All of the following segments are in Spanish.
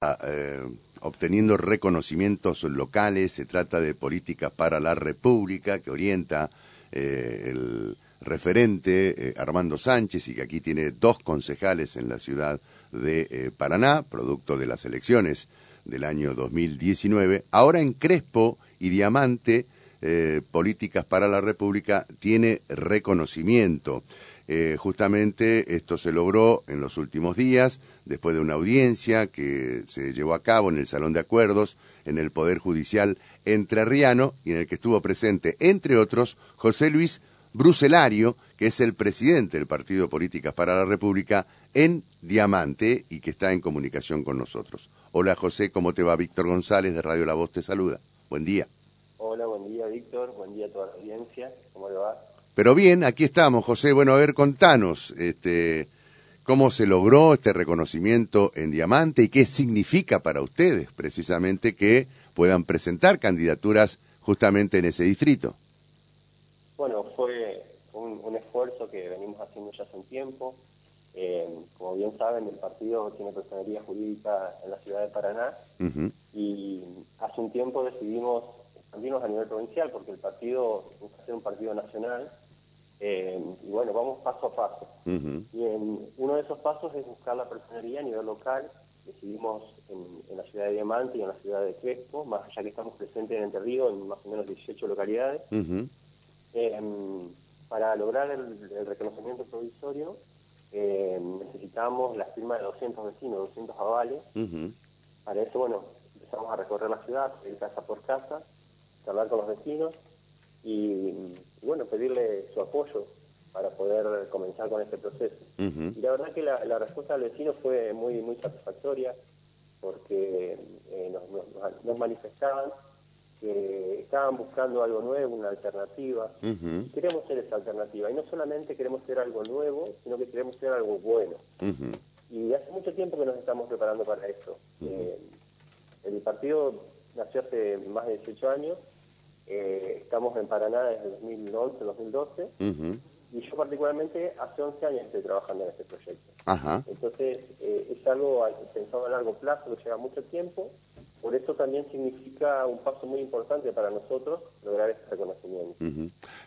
eh, obteniendo reconocimientos locales, se trata de políticas para la República que orienta eh, el referente eh, Armando Sánchez y que aquí tiene dos concejales en la ciudad de Paraná, producto de las elecciones del año 2019. Ahora en Crespo y Diamante, Políticas para la República tiene reconocimiento. Eh, justamente esto se logró en los últimos días, después de una audiencia que se llevó a cabo en el Salón de Acuerdos en el Poder Judicial entrerriano y en el que estuvo presente, entre otros, José Luis Bruselario, que es el presidente del Partido Políticas para la República en Diamante y que está en comunicación con nosotros. Hola José, ¿cómo te va? Víctor González de Radio La Voz te saluda. Buen día. Hola, buen día Víctor, buen día a toda la audiencia, ¿cómo le va? Pero bien, aquí estamos, José. Bueno, a ver, contanos, este, cómo se logró este reconocimiento en Diamante y qué significa para ustedes precisamente que puedan presentar candidaturas justamente en ese distrito. Bueno, fue un, esfuerzo que venimos haciendo ya hace un tiempo. Eh, como bien saben, el partido tiene personería jurídica en la ciudad de Paraná y hace un tiempo decidimos expandirnos a nivel provincial porque el partido busca ser un partido nacional eh, y bueno, vamos paso a paso. Y en uno de esos pasos es buscar la personería a nivel local. Decidimos en, la ciudad de Diamante y en la ciudad de Crespo, más allá que estamos presentes en Entre Ríos, en más o menos 18 localidades. Eh, para lograr el, reconocimiento provisorio eh, necesitamos la firma de 200 vecinos, 200 avales. Para eso, bueno, empezamos a recorrer la ciudad, ir casa por casa, hablar con los vecinos y, bueno, pedirle su apoyo para poder comenzar con este proceso. Y la verdad que la, respuesta del vecino fue muy muy satisfactoria porque eh, nos, manifestaban que estaban buscando algo nuevo, una alternativa. Queremos ser esa alternativa. Y no solamente queremos ser algo nuevo, sino que queremos ser algo bueno. Y hace mucho tiempo que nos estamos preparando para esto. Eh, el partido nació hace más de 18 años eh, estamos en Paraná desde 2011, 2012. Y yo particularmente hace 11 años estoy trabajando en este proyecto. Entonces eh, es algo pensado a largo plazo que lleva mucho tiempo. Por eso también significa un paso muy importante para nosotros lograr este reconocimiento.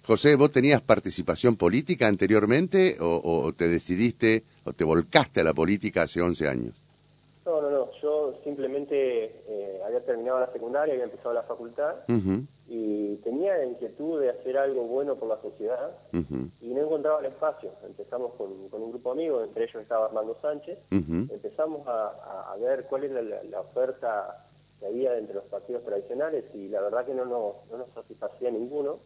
José, ¿vos tenías participación política anteriormente o, te decidiste o te volcaste a la política hace 11 años? No, no, no. Yo simplemente terminado la secundaria, había empezado la facultad y tenía la inquietud de hacer algo bueno por la sociedad y no encontraba el espacio. Empezamos con, un grupo de amigos, entre ellos estaba Armando Sánchez, empezamos a, ver cuál era la, oferta que había entre los partidos tradicionales y la verdad que no nos, no nos satisfacía ninguno.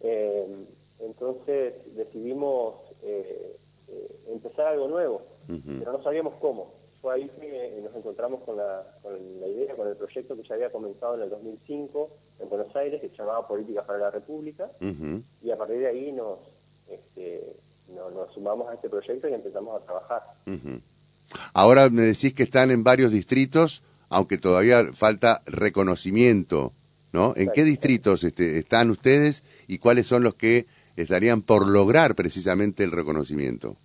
Eh, entonces decidimos eh, eh, empezar algo nuevo, pero no sabíamos cómo fue ahí que nos encontramos con la, con la idea, con el proyecto que ya había comenzado en el 2005 en Buenos Aires, que se llamaba Políticas para la República, y a partir de ahí nos, este, nos, sumamos a este proyecto y empezamos a trabajar. Ahora me decís que están en varios distritos, aunque todavía falta reconocimiento, ¿no? ¿En qué distritos este, están ustedes y cuáles son los que estarían por lograr precisamente el reconocimiento?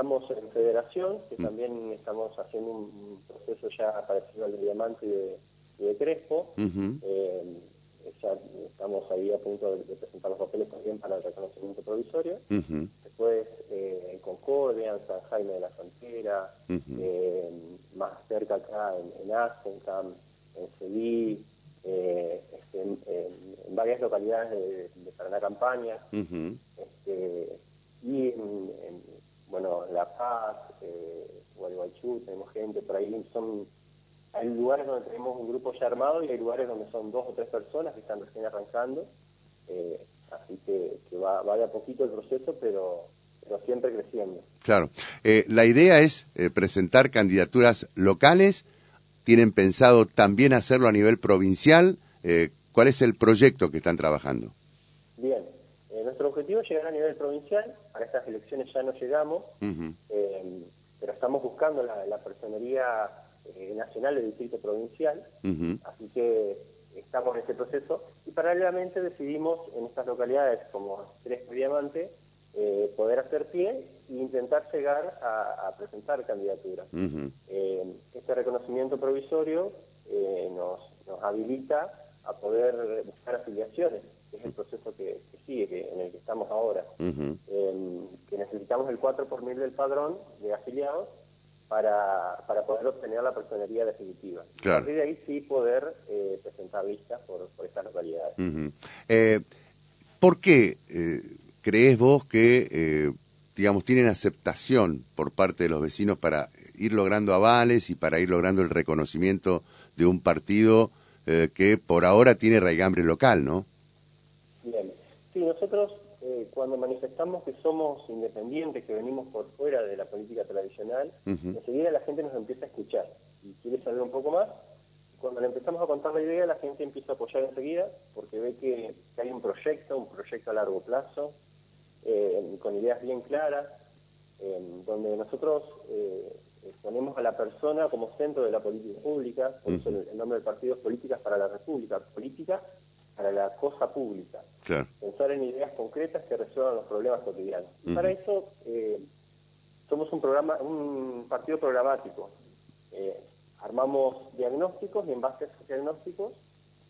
Eh, estamos en Federación, que mm. también estamos haciendo un proceso ya parecido al de Diamante y de, Crespo. Eh, ya estamos ahí a punto de, presentar los papeles también para el reconocimiento provisorio. Después eh, en Concordia, en San Jaime de la Frontera, más cerca acá en, en Asencam, en Sevilla, este, en, varias localidades de, de Paraná Campaña. este, y en, bueno, La Paz, eh, Gualeguaychú, tenemos gente por ahí, son hay lugares donde tenemos un grupo ya armado y hay lugares donde son dos o tres personas que están recién arrancando, eh, así que, va, va de a poquito el proceso, pero, pero siempre creciendo. Claro, eh, la idea es eh, presentar candidaturas locales, tienen pensado también hacerlo a nivel provincial, ¿cuál es el proyecto que están trabajando? Bien, nuestro objetivo es llegar a nivel provincial, para estas elecciones ya no llegamos, eh, pero estamos buscando la, personería eh, nacional del distrito provincial, así que estamos en ese proceso y paralelamente decidimos en estas localidades como Tres Diamante eh, poder hacer pie e intentar llegar a, presentar candidaturas. Eh, este reconocimiento provisorio eh, nos, nos habilita a poder buscar afiliaciones, que es el proceso que, sigue, en el que estamos ahora. que necesitamos el 4 por mil del padrón de afiliados para, para poder obtener la personería definitiva. A partir de ahí sí poder eh, presentar listas por, por estas localidades. eh, ¿Por qué eh, crees vos que, eh, digamos, tienen aceptación por parte de los vecinos para ir logrando avales y para ir logrando el reconocimiento de un partido que por ahora tiene raigambre local, ¿no? Sí, nosotros eh, cuando manifestamos que somos independientes, que venimos por fuera de la política tradicional, enseguida la gente nos empieza a escuchar y quiere saber un poco más. Cuando le empezamos a contar la idea, la gente empieza a apoyar enseguida porque ve que, hay un proyecto, un proyecto a largo plazo, eh, con ideas bien claras, donde nosotros eh, ponemos a la persona como centro de la política pública, por eso el, nombre del partido es Políticas para la República, política para la cosa pública. Pensar en ideas concretas que resuelvan los problemas cotidianos. Para eso eh, somos un programa, un partido programático. Eh, armamos diagnósticos y en base a esos diagnósticos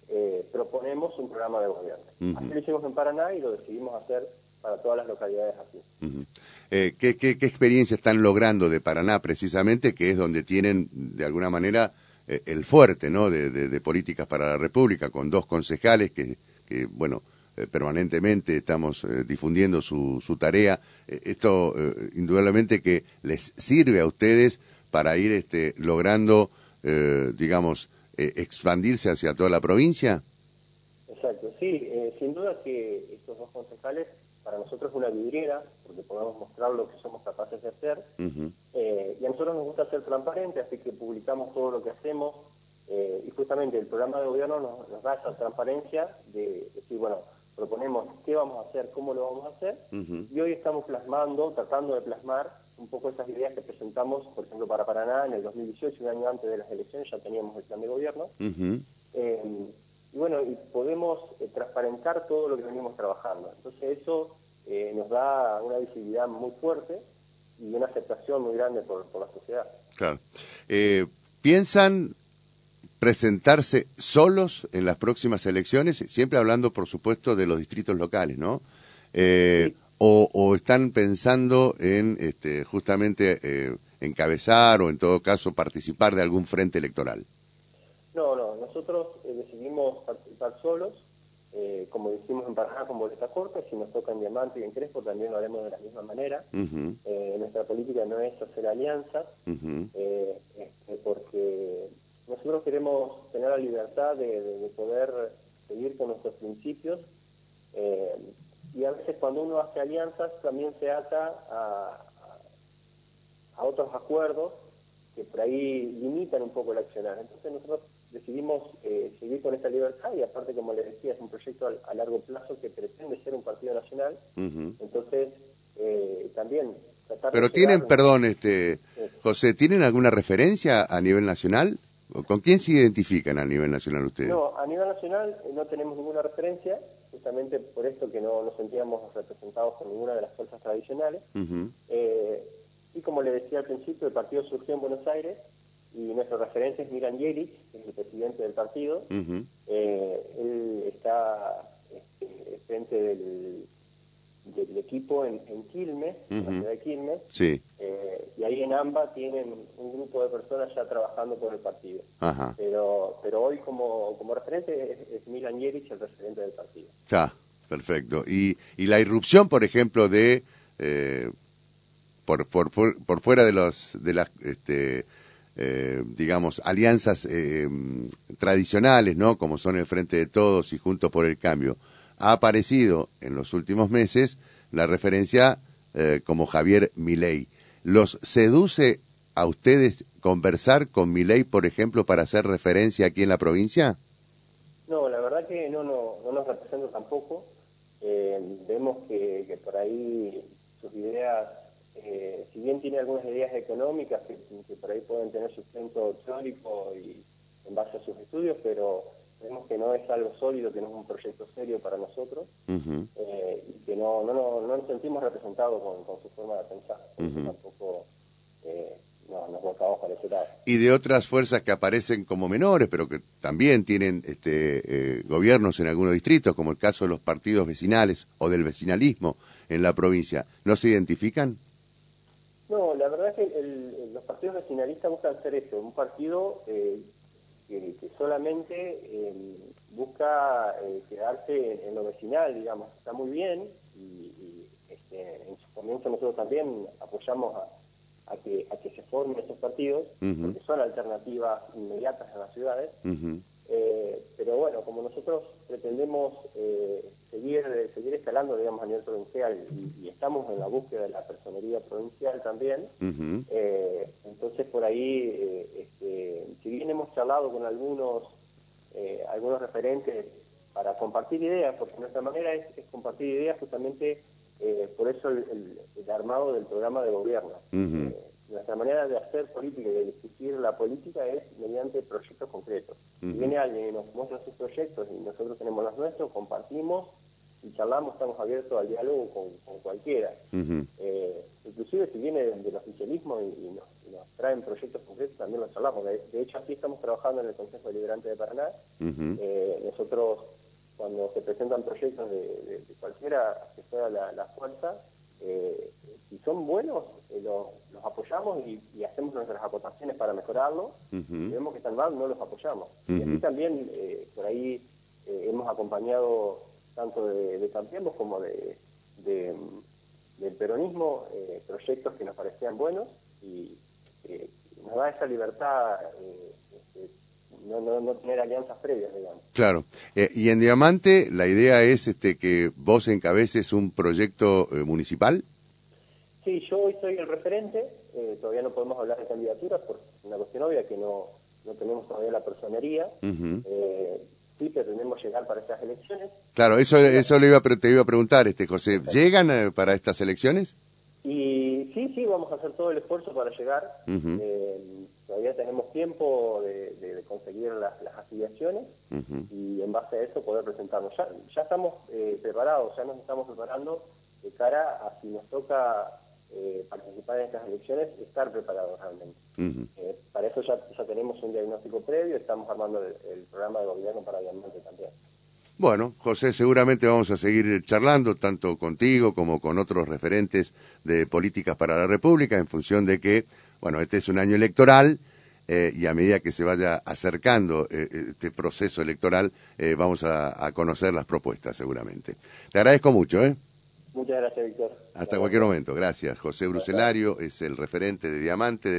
eh, proponemos un programa de gobierno. Así lo hicimos en Paraná y lo decidimos hacer para todas las localidades aquí. ¿qué, qué, qué experiencia están logrando de Paraná precisamente, que es donde tienen de alguna manera eh, el fuerte ¿no? De, políticas para la República, con dos concejales que, que bueno, eh, permanentemente estamos eh, difundiendo su, su tarea. esto indudablemente que les sirve a ustedes para ir este, logrando, digamos, expandirse hacia toda la provincia. Exacto, sí, sin duda que estos dos concejales para nosotros es una vidriera, porque podemos mostrar lo que somos capaces de hacer. Eh, y a nosotros nos gusta ser transparentes, así que publicamos todo lo que hacemos. Eh, y justamente el programa de gobierno nos, da esa transparencia de, decir, bueno, proponemos qué vamos a hacer, cómo lo vamos a hacer. Y hoy estamos plasmando, tratando de plasmar un poco esas ideas que presentamos, por ejemplo, para Paraná en el 2018, un año antes de las elecciones, ya teníamos el plan de gobierno. Eh, y bueno, y podemos transparentar todo lo que venimos trabajando. Entonces eso eh, nos da una visibilidad muy fuerte y una aceptación muy grande por, la sociedad. Claro. Eh, ¿Piensan presentarse solos en las próximas elecciones? Siempre hablando, por supuesto, de los distritos locales, ¿no? Eh, o, están pensando en este, justamente encabezar o, en todo caso, participar de algún frente electoral? No, no. Nosotros decidimos participar solos eh, como decimos en Paraná, con boleta corta, si nos toca en Diamante y en Crespo también lo haremos de la misma manera. Eh, nuestra política no es hacer alianzas, eh, este, porque nosotros queremos tener la libertad de, poder seguir con nuestros principios y a veces cuando uno hace alianzas también se ata a, a otros acuerdos que por ahí limitan un poco el accionar. Entonces nosotros decidimos eh, seguir con esta libertad y aparte, como les decía, es un proyecto a, largo plazo que pretende ser un partido nacional. Entonces, eh, también... Pero tienen, perdón, este José, ¿tienen alguna referencia a nivel nacional? ¿Con quién se identifican a nivel nacional ustedes? No, a nivel nacional eh, no tenemos ninguna referencia, justamente por esto que no nos sentíamos representados por ninguna de las fuerzas tradicionales. y como le decía al principio, el partido surgió en Buenos Aires y nuestro referente es Miran Jelic, que es el presidente del partido. Eh, él está este, frente del, del equipo en, Quilmes, en la ciudad de Quilmes, eh, y ahí en AMBA tienen un grupo de personas ya trabajando por el partido. Pero pero hoy como, como referente es, Miran Jelic el referente del partido. Ya, perfecto. Y, y la irrupción, por ejemplo, de... Eh, por, por, por, fuera de los de las este, eh, digamos, alianzas eh, tradicionales, ¿no? Como son el Frente de Todos y Juntos por el Cambio, ha aparecido en los últimos meses la referencia eh, como Javier Milei. ¿Los seduce a ustedes conversar con Milei, por ejemplo, para hacer referencia aquí en la provincia? No, la verdad que no, no, no nos representa tampoco. vemos que, que por ahí sus ideas eh, si bien tiene algunas ideas económicas que, por ahí pueden tener sustento teórico y en base a sus estudios, pero Vemos que no es algo sólido, que no es un proyecto serio para nosotros eh, y que no, no, no, no, nos sentimos representados con, con, su forma de pensar. Tampoco eh, Y de otras fuerzas que aparecen como menores, pero que también tienen este, eh, gobiernos en algunos distritos, como el caso de los partidos vecinales o del vecinalismo en la provincia, ¿no se identifican? No, la verdad es que los partidos vecinalistas buscan hacer eso, un partido eh, que, solamente eh, busca eh, quedarse en, lo vecinal, digamos, está muy bien y, este, en su comienzo nosotros también apoyamos a, que, a que se formen esos partidos, porque son alternativas inmediatas en las ciudades, pero bueno, como nosotros pretendemos seguir, seguir escalando, digamos, a nivel provincial y, estamos en la búsqueda de la personería provincial también. Eh, entonces, por ahí, eh, este, si bien hemos charlado con algunos, eh, algunos referentes para compartir ideas, porque nuestra manera es, compartir ideas justamente por eso el, armado del programa de gobierno. nuestra manera de hacer política y de discutir la política es mediante proyectos concretos. Si viene alguien y nos muestra sus proyectos y nosotros tenemos los nuestros, compartimos y charlamos, estamos abiertos al diálogo con, cualquiera. Eh, inclusive si viene del oficialismo y, nos, traen proyectos concretos, también los charlamos. De, hecho, aquí estamos trabajando en el Consejo Deliberante de Paraná. Eh, nosotros, cuando se presentan proyectos de, cualquiera que sea la, fuerza, eh, si son buenos, los, apoyamos y, hacemos nuestras aportaciones para mejorarlo. Si vemos que están mal, no los apoyamos. Y así también, por ahí, hemos acompañado tanto de, de Cambiemos como de, del peronismo, eh, proyectos que nos parecían buenos y eh, nos da esa libertad, eh, no, no, tener alianzas previas, digamos. Claro. y en Diamante, la idea es este que vos encabeces un proyecto municipal. Sí, yo hoy soy el referente, todavía no podemos hablar de candidaturas por una cuestión obvia que no, no tenemos todavía la personería sí pretendemos llegar para estas elecciones. Claro, eso, eso le iba, te iba a preguntar, este José, ¿llegan eh, para estas elecciones? Y sí, sí, vamos a hacer todo el esfuerzo para llegar. Eh, todavía tenemos tiempo de, conseguir las, afiliaciones y en base a eso poder presentarnos. Ya, ya estamos eh, preparados, ya nos estamos preparando de cara a si nos toca eh, participar en estas elecciones, estar preparados realmente. Eh, para eso ya, ya, tenemos un diagnóstico previo, estamos armando el, programa de gobierno para Diamante también. Bueno, José, seguramente vamos a seguir charlando tanto contigo como con otros referentes de políticas para la República en función de que, bueno, este es un año electoral eh, y a medida que se vaya acercando este proceso electoral vamos a, a conocer las propuestas seguramente. Te agradezco mucho, ¿eh? Muchas gracias, Víctor. Hasta cualquier momento. Gracias. José Bruselario es el referente de Diamante.